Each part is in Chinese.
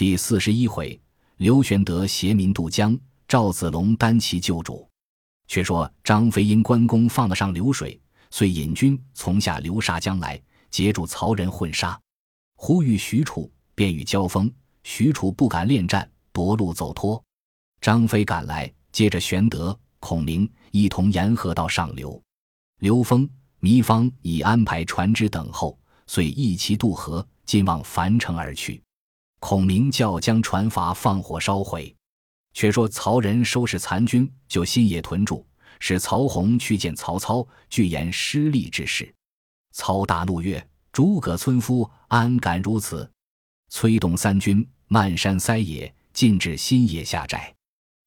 第四十一回，刘玄德携民渡江，赵子龙单骑救主。却说张飞因关公放得上流水，遂引军从下流沙江来，截住曹仁混杀。忽遇许褚，便与交锋。许褚不敢恋战，夺路走脱。张飞赶来，接着玄德、孔明一同沿河到上流。刘封、糜芳已安排船只等候，遂一齐渡河，进往樊城而去。孔明叫将船筏放火烧毁。却说曹仁收拾残军，就新野屯驻，使曹洪去见曹操，具言失利之事。操大怒曰：“诸葛村夫安敢如此？”催动三军，漫山塞野，进至新野下寨，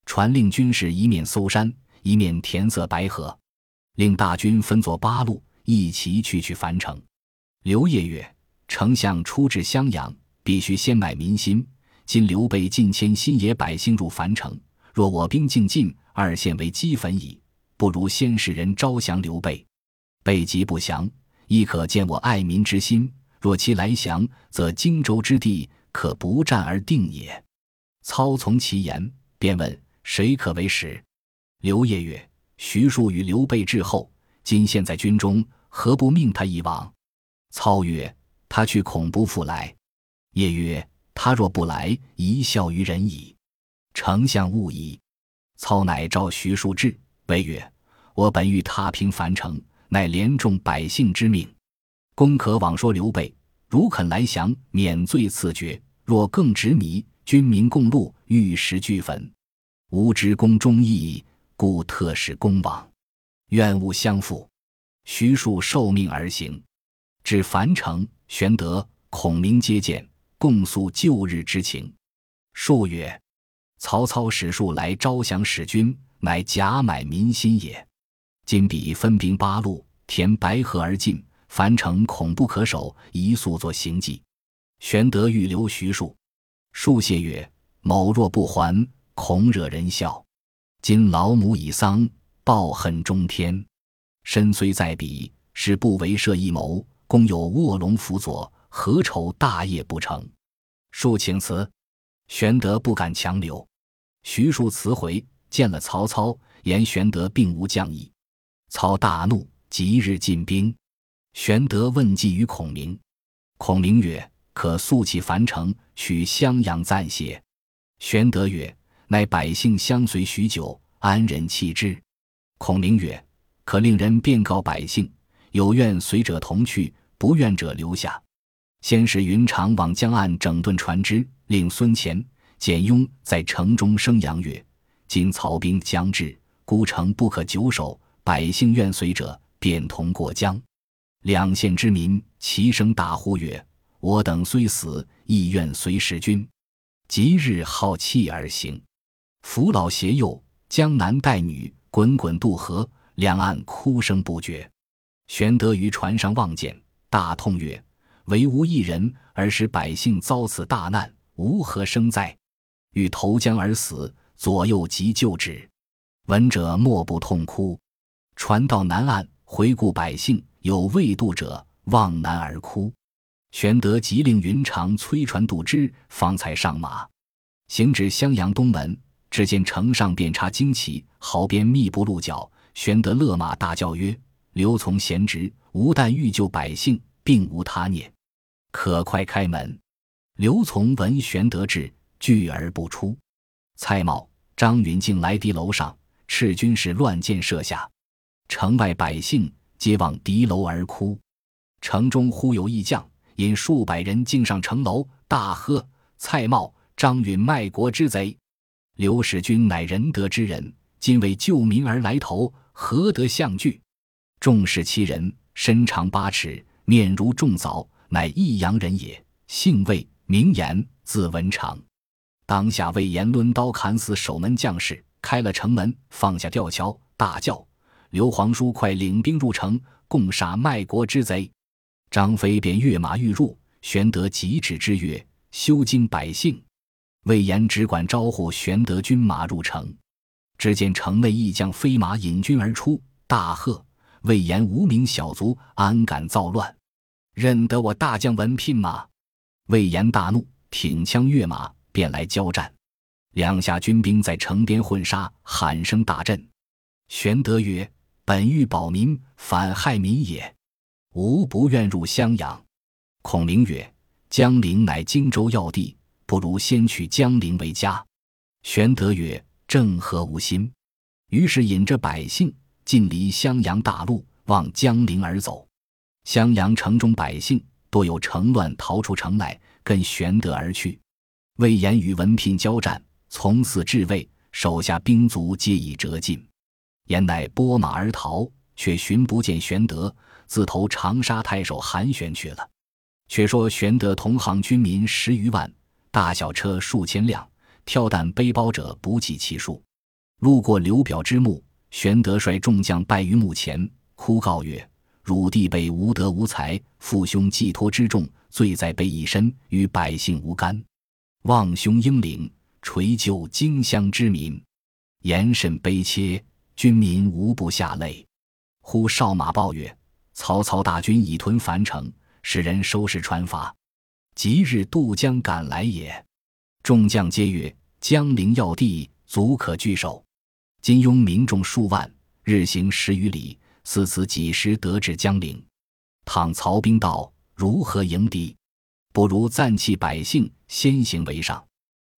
传令军士一面搜山，一面填塞白河，令大军分作八路，一齐去去樊城。刘烨曰：“丞相出至襄阳。”必须先买民心。今刘备进迁新野百姓入樊城，若我兵进进，二县为齑粉矣。不如先使人招降刘备。备急不降，亦可见我爱民之心。若其来降，则荆州之地可不战而定也。操从其言，便问谁可为使。刘烨曰：“徐庶与刘备至后，今现在军中，何不命他一往？”操曰：“他去恐不复来。”夜曰：“他若不来，一笑于人矣。丞相勿疑。”操乃召徐庶至，谓曰：“我本欲踏平樊城，乃连众百姓之命。公可往说刘备，如肯来降，免罪赐爵；若更执迷，军民共戮，玉石俱焚。吾知公忠义，故特使公往，愿勿相负。”徐庶受命而行，至樊城，玄德、孔明接见。共诉旧日之情。数曰：“曹操使数来招降使君，乃假买民心也。今彼分兵八路，填白河而进，樊城恐不可守，宜速作行计。”玄德欲留徐庶，数谢曰：“某若不还，恐惹人笑。今老母已丧，抱恨中天，身虽在彼，是不为设一谋。公有卧龙辅佐。”何愁大业不成？恕请辞。玄德不敢强留。徐庶辞回，见了曹操，言玄德并无将意。操大怒，即日进兵。玄德问计于孔明，孔明曰：“可速起樊城，取襄阳暂歇。”玄德曰：“乃百姓相随许久，安忍弃之？”孔明曰：“可令人便告百姓，有愿随者同去，不愿者留下。”先使云长往江岸整顿船只，令孙乾、简雍在城中声扬曰：“今曹兵将至，孤城不可久守，百姓愿随者，便同过江。”两县之民齐声大呼曰：“我等虽死，亦愿随使君。”即日号泣而行，扶老携幼，江南带女，滚滚渡河，两岸哭声不绝。玄德于船上望见，大痛曰：唯吾一人，而使百姓遭此大难，吾何生哉？欲投江而死，左右急救之。闻者莫不痛哭。船到南岸，回顾百姓，有未渡者，望南而哭。玄德急令云长催船渡之，方才上马，行至襄阳东门，只见城上遍插旌旗，壕边密布鹿角。玄德勒马大叫曰：“刘琮贤侄，吾但欲救百姓。”并无他念，可快开门。刘从闻玄德至，拒而不出。蔡瑁、张允竟来敌楼上，斥军士乱箭射下。城外百姓皆往敌楼而哭。城中忽有一将，引数百人径上城楼，大喝：“蔡瑁、张允卖国之贼！刘使君乃仁德之人，今为救民而来投，何得相拒？”众视其人，身长八尺。面如重枣，乃益阳人也，姓魏，名言，字文长。当下魏延抡刀砍死守门将士，开了城门，放下吊桥，大叫：“刘皇叔，快领兵入城，共杀卖国之贼！”张飞便跃马欲入，玄德急止之曰：“休惊百姓。”魏延只管招呼玄德军马入城，只见城内一将飞马引军而出，大喝。魏延无名小卒，安敢造乱？认得我大将文聘吗？魏延大怒，挺枪跃马，便来交战。两下军兵在城边混杀，喊声大震。玄德曰：“本欲保民，反害民也。吾不愿入襄阳。”孔明曰：“江陵乃荆州要地，不如先取江陵为家。”玄德曰：“正合吾心。”于是引着百姓尽离襄阳大路，往江陵而走。襄阳城中百姓多有城乱，逃出城来，跟玄德而去。魏延与文聘交战。从此至魏，手下兵卒皆已折尽，言乃拨马而逃，却寻不见玄德，自投长沙太守韩玄去了。却说玄德同行军民十余万，大小车数千辆，挑担背包者不计其数。路过刘表之墓，玄德率众将拜于墓前，哭告曰：“汝弟辈无德无才，父兄寄托之重，罪在背一身，与百姓无干，望兄英灵。”垂救荆襄之民，言甚悲切，军民无不下泪。忽哨马报曰：“曹操大军已屯樊城，使人收拾船筏，即日渡江赶来也。”众将皆曰：“江陵要地，足可据守。金庸民众数万，日行十余里，似此几时得至江陵？倘曹兵到，如何迎敌？不如暂弃百姓，先行为上。”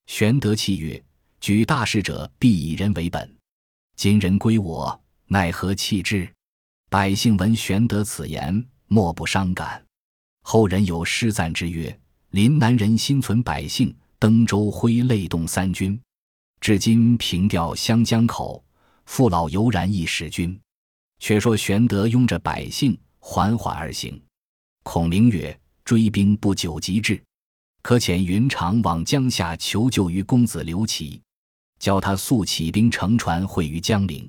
玄德泣曰：“举大事者，必以人为本。今人归我，奈何弃之？”百姓闻玄德此言，莫不伤感。后人有诗赞之曰：“临南人心存百姓，登州挥泪动三军。至今凭吊湘江口，父老犹然忆使君。”却说玄德拥着百姓缓缓而行。孔明曰：“追兵不久即至。”可遣云长往江夏求救于公子刘琦，教他速起兵乘船会于江陵。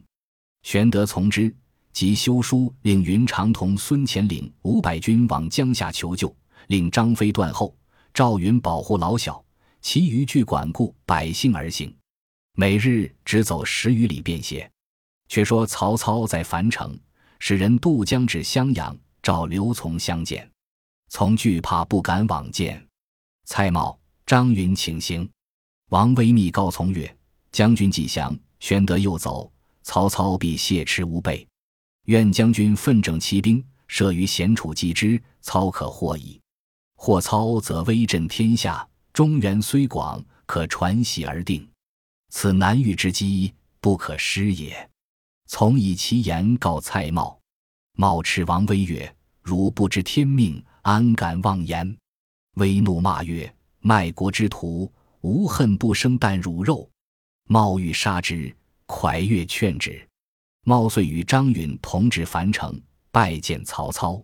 玄德从之，即修书令云长同孙乾领五百军往江夏求救，令张飞断后，赵云保护老小，其余俱管顾百姓而行。每日只走十余里便歇。却说曹操在樊城，使人渡江至襄阳，召刘琮相见，从惧怕不敢往见。蔡瑁、张允请行，王威密告从曰：“将军既降，玄德又走，曹操必挟持无备。愿将军奋整骑兵，设于险处击之，操可获矣。获操，则威震天下，中原虽广，可传习而定。此难遇之机，不可失也。”从以其言告蔡瑁。瑁斥王威曰：“汝不知天命，安敢妄言？”威怒骂曰：“卖国之徒，无恨不生啖汝肉。”冒欲杀之，蒯越劝止。冒遂与张允同至樊城，拜见曹操。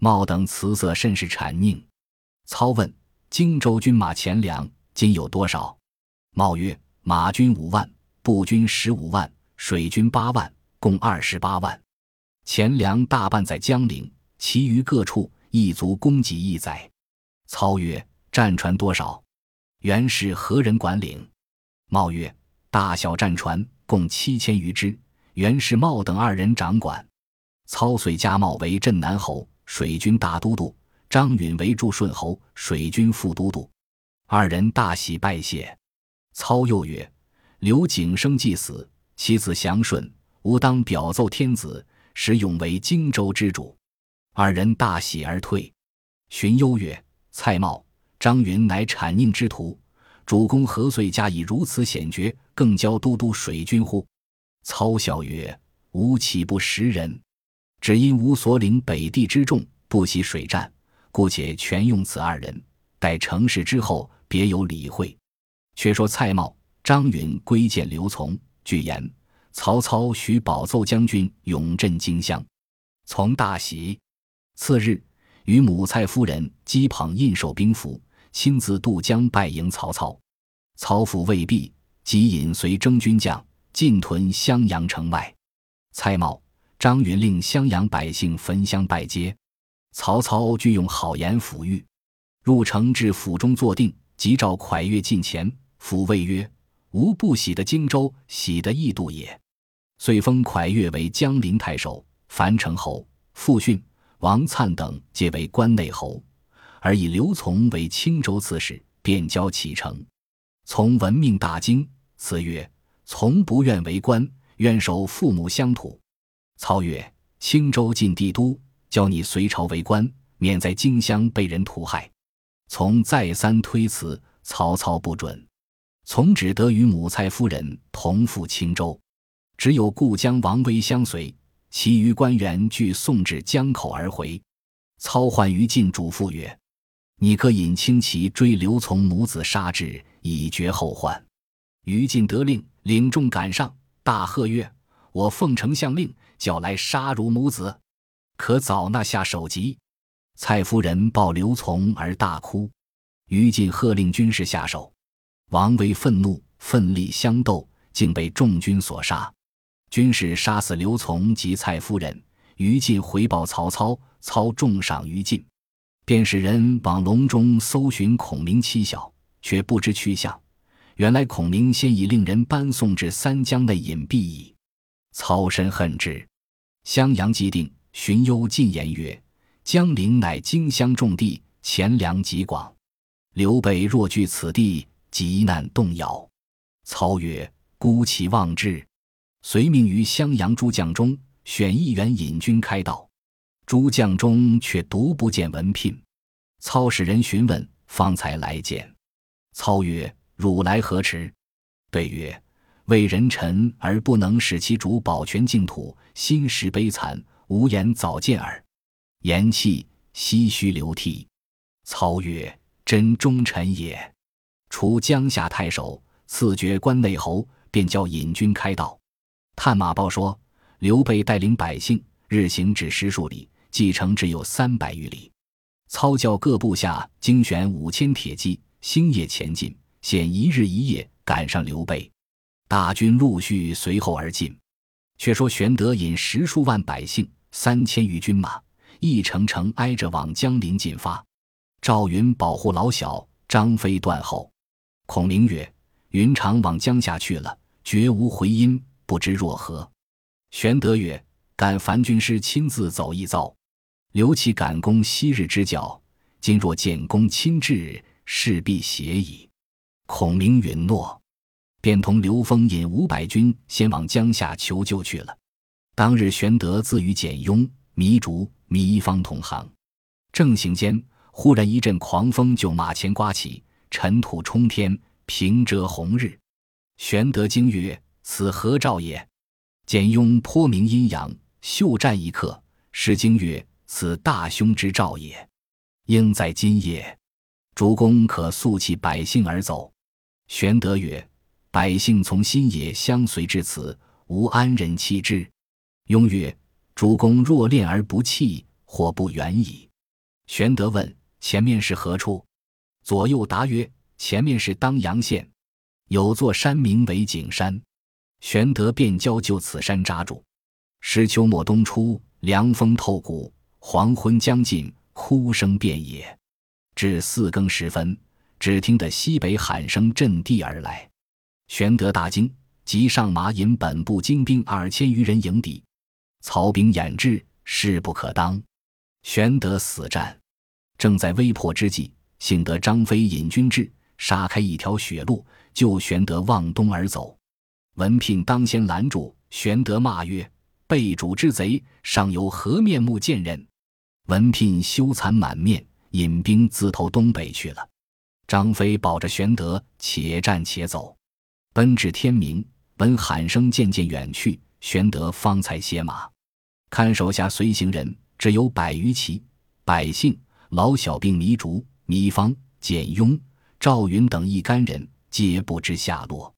冒等辞色甚是谄佞。操问：“荆州军马钱粮今有多少？”冒曰：“马军五万，步军十五万，水军八万，共二十八万。钱粮大半在江陵，其余各处亦足供给一载。”操曰：“战船多少？袁氏何人管领？”茂曰：“大小战船共七千余只，袁氏茂等二人掌管。”操遂加茂为镇南侯、水军大都督，张允为驻顺侯、水军副都督。二人大喜，拜谢。操又曰：“刘景升既死，其子祥顺，吾当表奏天子，使永为荆州之主。”二人大喜而退。荀攸曰：蔡瑁、张允乃谄佞之徒，主公何遂加以如此险绝，更教都督水军乎？操笑曰：“吾岂不识人？只因吾所领北地之众，不习水战，故且全用此二人。待成事之后，别有理会。”却说蔡瑁、张允归见刘琮，据言曹操许保奏将军永镇荆襄，从大喜。次日。与母蔡夫人击捧印绶兵符，亲自渡江拜迎曹操。曹府未毕，即引随征军将进屯襄阳城外。蔡瑁、张允令襄阳百姓焚香拜接。曹操俱用好言抚谕。入城至府中坐定，即召蒯越近前。抚谓曰：“吾不喜得荆州，喜得异度也。”遂封蒯越为江陵太守、樊城侯。傅逊。王粲等皆为关内侯，而以刘琮为青州刺史，便交启程。从闻命大惊，辞曰：“从不愿为官，愿守父母乡土。”操曰：“青州近帝都，教你随朝为官，免在荆襄被人屠害。”从再三推辞，曹操不准。从只得与母蔡夫人同赴青州，只有故将王威相随，其余官员俱送至江口而回。操唤于禁嘱咐曰：“你可引轻骑追刘琮母子杀之，以绝后患。”于禁得令，领众赶上，大喝曰：“我奉丞相令，叫来杀汝母子，可早纳下首级。”蔡夫人抱刘琮而大哭。于禁喝令军士下手。王威愤怒，奋力相斗，竟被众军所杀。军士杀死刘琮及蔡夫人，于禁回报曹操，操重赏于禁，便使人往隆中搜寻孔明妻小，却不知去向。原来孔明先已令人搬送至三江内隐蔽矣。操深恨之。襄阳既定，荀攸进言曰：“江陵乃荆襄重地，钱粮极广，刘备若据此地。”急难动摇，操曰：“孤其望之。”遂命于襄阳诸将中选一员引军开道。诸将中却独不见文聘。操使人询问，方才来见。操曰：“汝来何迟？”对曰：“为人臣而不能使其主保全净土，心实悲惨，无言早见耳。”言讫，唏嘘流涕。操曰：“真忠臣也。”除江夏太守，赐爵关内侯，便叫引军开道。探马报说，刘备带领百姓日行只十数里，计程只有三百余里。操教各部下精选五千铁骑，星夜前进，现一日一夜赶上刘备。大军陆续随后而进。却说玄德引十数万百姓，三千余军马，一程程挨着往江陵进发。赵云保护老小，张飞断后。孔明曰：“云长往江夏去了，绝无回音，不知若何？”玄德曰：“敢樊军师亲自走一遭，留其赶攻昔日之教。今若建功亲至，势必邪矣。”孔明允诺，便同刘封引五百军先往江夏求救去了。当日，玄德自与简雍、糜竺、糜芳同行，正行间，忽然一阵狂风就马前刮起。尘土冲天，平遮红日。玄德惊曰：“此何兆也？”简雍颇明阴阳，袖战一刻，时惊曰：“此大凶之兆也！应在今夜。主公可速弃百姓而走。”玄德曰：“百姓从新野相随至此，吾安忍弃之？”雍曰：“主公若恋而不弃，或不远矣。”玄德问：“前面是何处？”左右答曰：“前面是当阳县，有座山名为景山。玄德便交就此山扎住。时秋末冬初，凉风透骨，黄昏将近，哭声遍野。至四更时分，只听得西北喊声震地而来。玄德大惊，急上马引本部精兵二千余人迎敌。曹兵掩至，势不可当。玄德死战，正在危迫之际。幸得张飞引军至，杀开一条血路，救玄德望东而走。文聘当先拦住，玄德骂曰：“背主之贼，尚有何面目见人？”文聘羞惭满面，引兵自投东北去了。张飞保着玄德，且战且走，奔至天明，闻喊声渐渐远去，玄德方才歇马。看手下随行人只有百余骑，百姓老小兵糜竺。糜芳、简雍、赵云等一干人皆不知下落。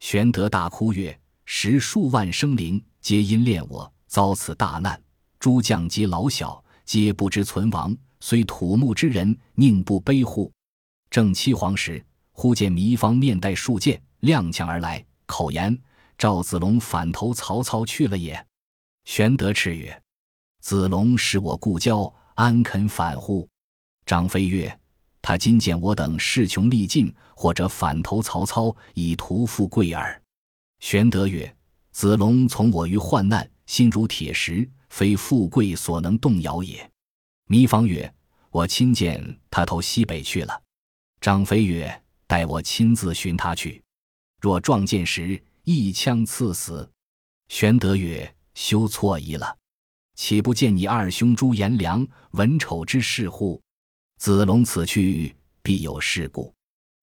玄德大哭曰：“十数万生灵，皆因恋我，遭此大难。诸将及老小，皆不知存亡。虽土木之人，宁不悲乎？”正七皇时，忽见糜芳面带数箭，踉跄而来，口言：“赵子龙反投曹操去了也。”玄德叱曰：“子龙是我故交，安肯反乎？”张飞曰：他今见我等势穷力尽，或者反投曹操，以图富贵耳。玄德曰：“子龙从我于患难，心如铁石，非富贵所能动摇也。”糜芳曰：“我亲见他投西北去了。”张飞曰：“待我亲自寻他去。若撞见时，一枪刺死。”玄德曰：“休错疑了，岂不见你二兄朱颜良、文丑之事乎？子龙此去，必有事故。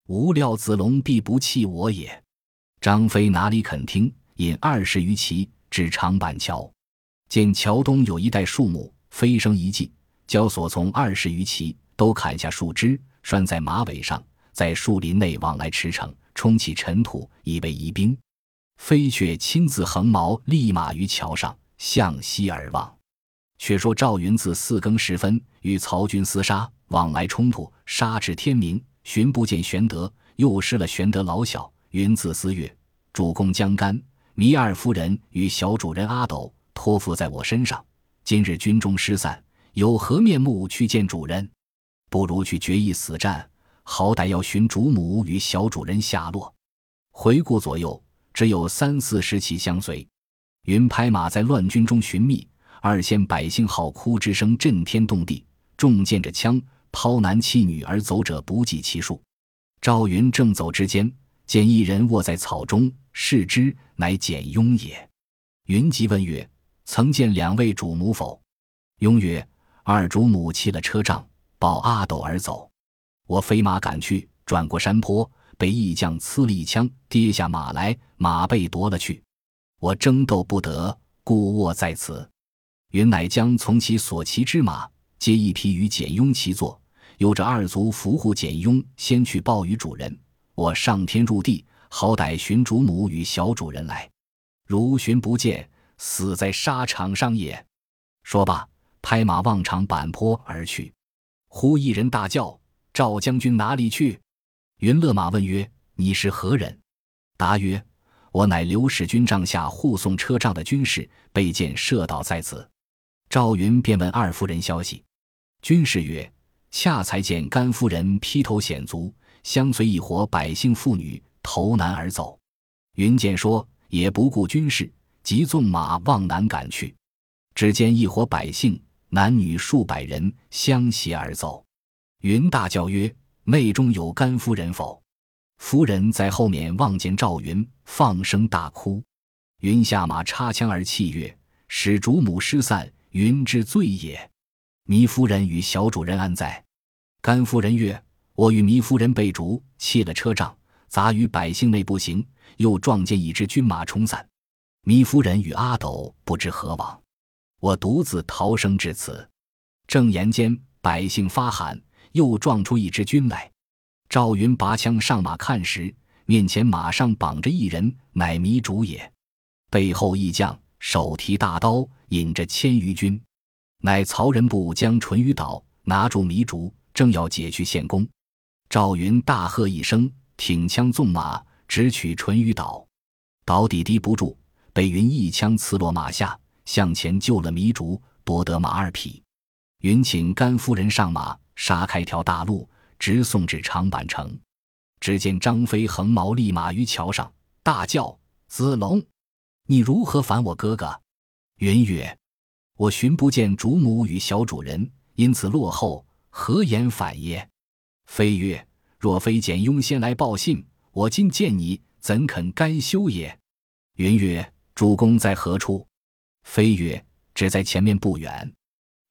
无料子龙必不弃我也。”张飞哪里肯听，引二十余骑至长板桥，见桥东有一带树木，飞升一骑，教所从二十余骑都砍下树枝，拴在马尾上，在树林内往来驰骋，冲起尘土，以为疑兵。飞却亲自横矛立马于桥上，向西而望。却说赵云自四更时分与曹军厮杀，往来冲突，杀至天明，寻不见玄德，又失了玄德老小。云自思曰：“主公将干、糜二夫人与小主人阿斗托付在我身上，今日军中失散，有何面目去见主人？不如去决一死战，好歹要寻主母与小主人下落。”回顾左右，只有三四十骑相随。云拍马在乱军中寻觅，二县百姓号哭之声震天动地，众见着枪，抛男弃女而走者不计其数。赵云正走之间。见一人卧在草中，视之，乃简雍也。云即问曰：“曾见两位主母否？”雍曰：“二主母弃了车仗，抱阿斗而走。我飞马赶去，转过山坡，被义将刺了一枪，跌下马来，马被夺了去。我争斗不得，故卧在此。”云乃将从其所骑之马，皆一匹与简雍齐坐，有着二卒扶护简雍，先去报与主人。我上天入地，好歹寻主母与小主人来。如寻不见，死在沙场上也。说罢，拍马望长坂坡而去。忽一人大叫：“赵将军哪里去？”云勒马问曰：“你是何人？”答曰：“我乃刘使君帐下护送车仗的军士，被箭射倒在此。”赵云便问二夫人消息。军士曰：“恰才见甘夫人披头显足。”相随一伙百姓妇女投南而走，云见说也不顾军事，即纵马往南赶去。只见一伙百姓男女数百人相携而走。云大叫曰：“内中有甘夫人否？”夫人在后面望见赵云，放声大哭。云下马插枪而泣曰：“使主母失散，云之罪也。糜夫人与小主人安在？”甘夫人曰。我与糜夫人被逐，弃了车仗，杂于百姓内步行，又撞见一支军马冲散。糜夫人与阿斗不知何往，我独自逃生至此。正言间，百姓发喊，又撞出一支军来。赵云拔枪上马看时，面前马上绑着一人，乃糜竺也。背后一将手提大刀，引着千余军，乃曹仁部将淳于岛拿住糜竺，正要解去献功。赵云大喝一声，挺枪纵马，直取淳于岛。岛底敌不住，被云一枪刺落马下，向前救了糜竺，夺得马二匹。云请甘夫人上马，杀开条大路，直送至长坂城。只见张飞横矛立马于桥上，大叫：“子龙，你如何反我哥哥？”云曰：“我寻不见主母与小主人，因此落后，何言反耶？”飞曰：“若非简雍先来报信，我今见你，怎肯甘休也？”云曰：“主公在何处？”飞曰：“只在前面不远。”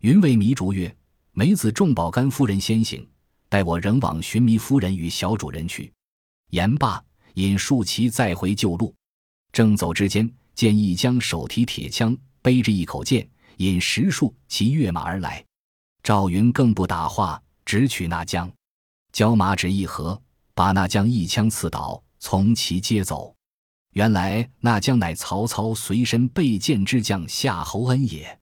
云谓糜竺曰：“梅子重保甘夫人先行，待我仍往寻糜夫人与小主人去。”言罢，引数骑再回旧路。正走之间，见一将手提铁枪，背着一口剑，引十数骑跃马而来。赵云更不打话，直取那将。交马只一合，把那将一枪刺倒，从其接走。原来那将乃曹操随身备剑之将夏侯恩也。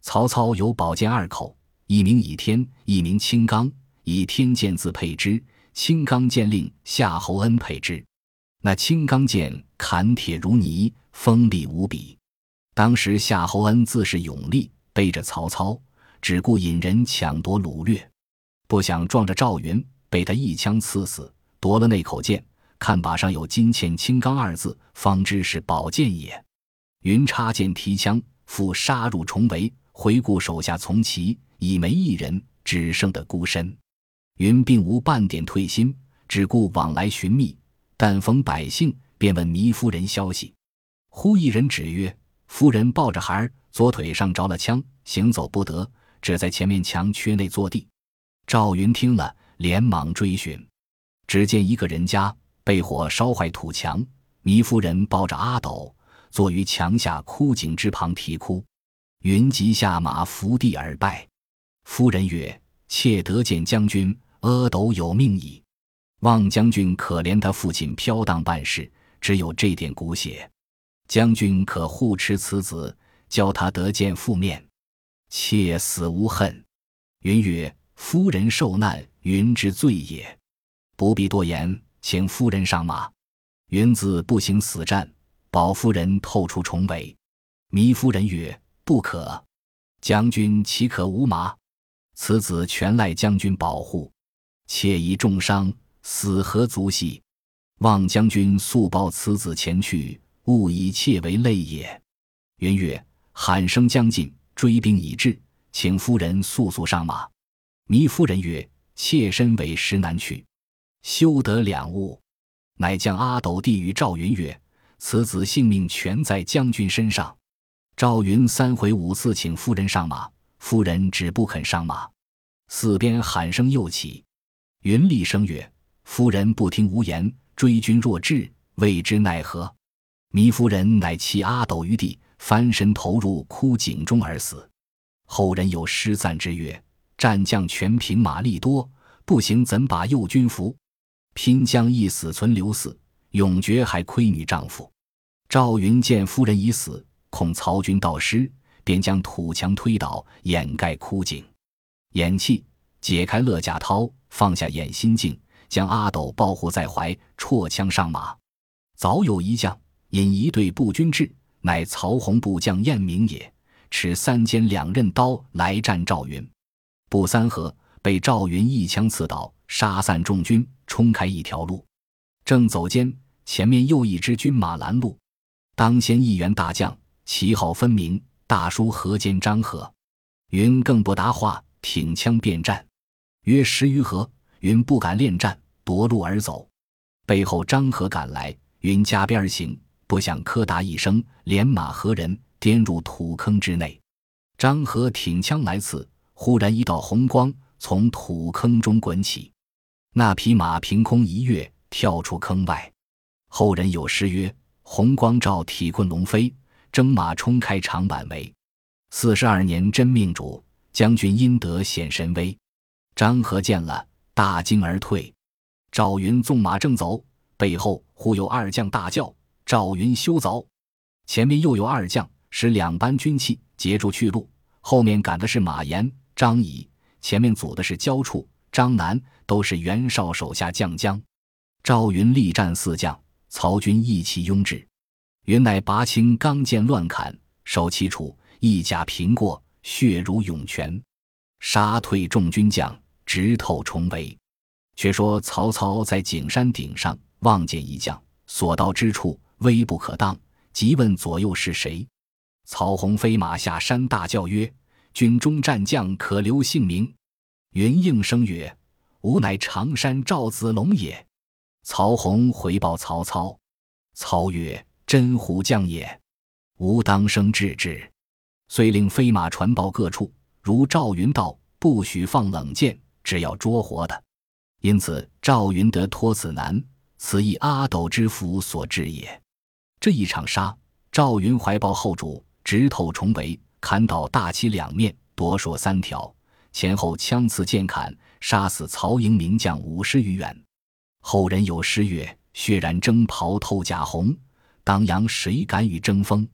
曹操有宝剑二口，一名倚天，一名青钢。以天剑自配之，青钢剑令夏侯恩配之。那青钢剑砍铁如泥，锋利无比。当时夏侯恩自是勇力，背着曹操，只顾引人抢夺掳掠，不想撞着赵云。被他一枪刺死，夺了那口剑，看把上有“金嵌青钢”二字，方知是宝剑也。云插剑提枪，复杀入重围，回顾手下从骑，已没一人，只剩得孤身。云并无半点退心，只顾往来寻觅，但逢百姓，便问糜夫人消息。忽一人指曰：“夫人抱着孩儿，左腿上着了枪，行走不得，只在前面墙缺内坐地。”赵云听了，连忙追寻，只见一个人家被火烧坏土墙，糜夫人抱着阿斗，坐于墙下枯井之旁啼哭。云即下马伏地而拜。夫人曰：“妾得见将军，阿斗有命矣。”望将军可怜他父亲飘荡半世，只有这点骨血，将军可护持此子，教他得见父面。妾死无恨。云曰：“夫人受难，云之罪也，不必多言，请夫人上马。”云自不行死战，保夫人透出重围。糜夫人曰：“不可，将军岂可无马？此子全赖将军保护，妾已重伤。”死何足惜？望将军速报此子前去，勿以妾为累也。云曰：“喊声将近，追兵已至，请夫人速速上马。”糜夫人曰：“妾身为实难去，休得两误。”乃将阿斗递与赵云曰：“此子性命全在将军身上。”赵云三回五次请夫人上马，夫人只不肯上马。四边喊声又起，云厉声曰：夫人不听无言，追军若至，未知奈何。糜夫人乃弃阿斗于地，翻身投入枯井中而死。后人有诗赞之曰：“战将全凭马力多，不行怎把右军服？拼将一死存留死，永绝还亏女丈夫。”赵云见夫人已死，恐曹军到失，便将土墙推倒，掩盖枯井。掩气，解开勒甲绦，放下掩心镜。将阿斗抱护在怀，绰枪上马。早有一将引一队步军至，乃曹洪部将晏明也。持三尖两刃刀来战赵云，不三合，被赵云一枪刺倒，杀散众军，冲开一条路。正走间，前面又一支军马拦路。当先一员大将，旗号分明，大书河间张合。云更不答话，挺枪便战，约十余合。云不敢恋战。夺路而走，背后张合赶来，云加鞭而行，不想柯达一声，连马和人颠入土坑之内。张合挺枪来刺，忽然一道红光从土坑中滚起，那匹马凭空一跃，跳出坑外。后人有诗曰：“红光照体困龙飞，征马冲开长坂围。四十二年真命主，将军因得显神威。”张合见了，大惊而退。赵云纵马正走，背后忽有二将大叫：“赵云休走！”前面又有二将使两班军器截住去路，后面赶的是马延、张仪，前面阻的是焦处、张南，都是袁绍手下将将。赵云力战四将，曹军一齐拥至，云乃拔青钢剑乱砍，手起处一甲平过，血如涌泉，杀退众军将，直透重围。却说曹操在景山顶上望见一将，所到之处威不可当，急问左右是谁。曹洪飞马下山，大叫曰：“军中战将可留姓名。”云应声曰：“吾乃常山赵子龙也。”曹洪回报曹操，操曰：“真虎将也，吾当生智之。”遂令飞马传报各处，如赵云道，不许放冷箭，只要捉活的。因此，赵云得脱此难，此亦阿斗之福所致也。这一场杀，赵云怀抱后主，直透重围，砍倒大旗两面，夺槊三条，前后枪刺剑砍，杀死曹营名将五十余员。后人有诗曰：“血染征袍透甲红，当阳谁敢与争锋？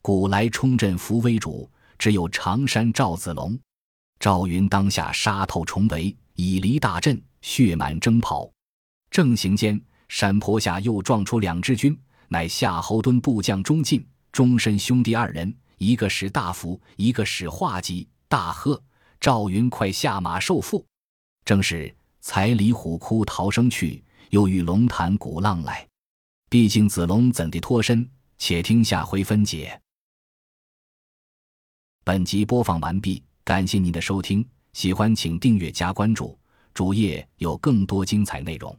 古来冲阵扶危主，只有常山赵子龙。”赵云当下杀透重围，以离大阵。血满征袍，正行间，山坡下又撞出两支军，乃夏侯惇部将钟进、钟申兄弟二人，一个使大斧，一个使画戟。大喝：“赵云，快下马受缚！”正是才离虎窟逃生去，又遇龙潭鼓浪来。毕竟子龙怎地脱身？且听下回分解。本集播放完毕，感谢您的收听，喜欢请订阅加关注。主页有更多精彩内容。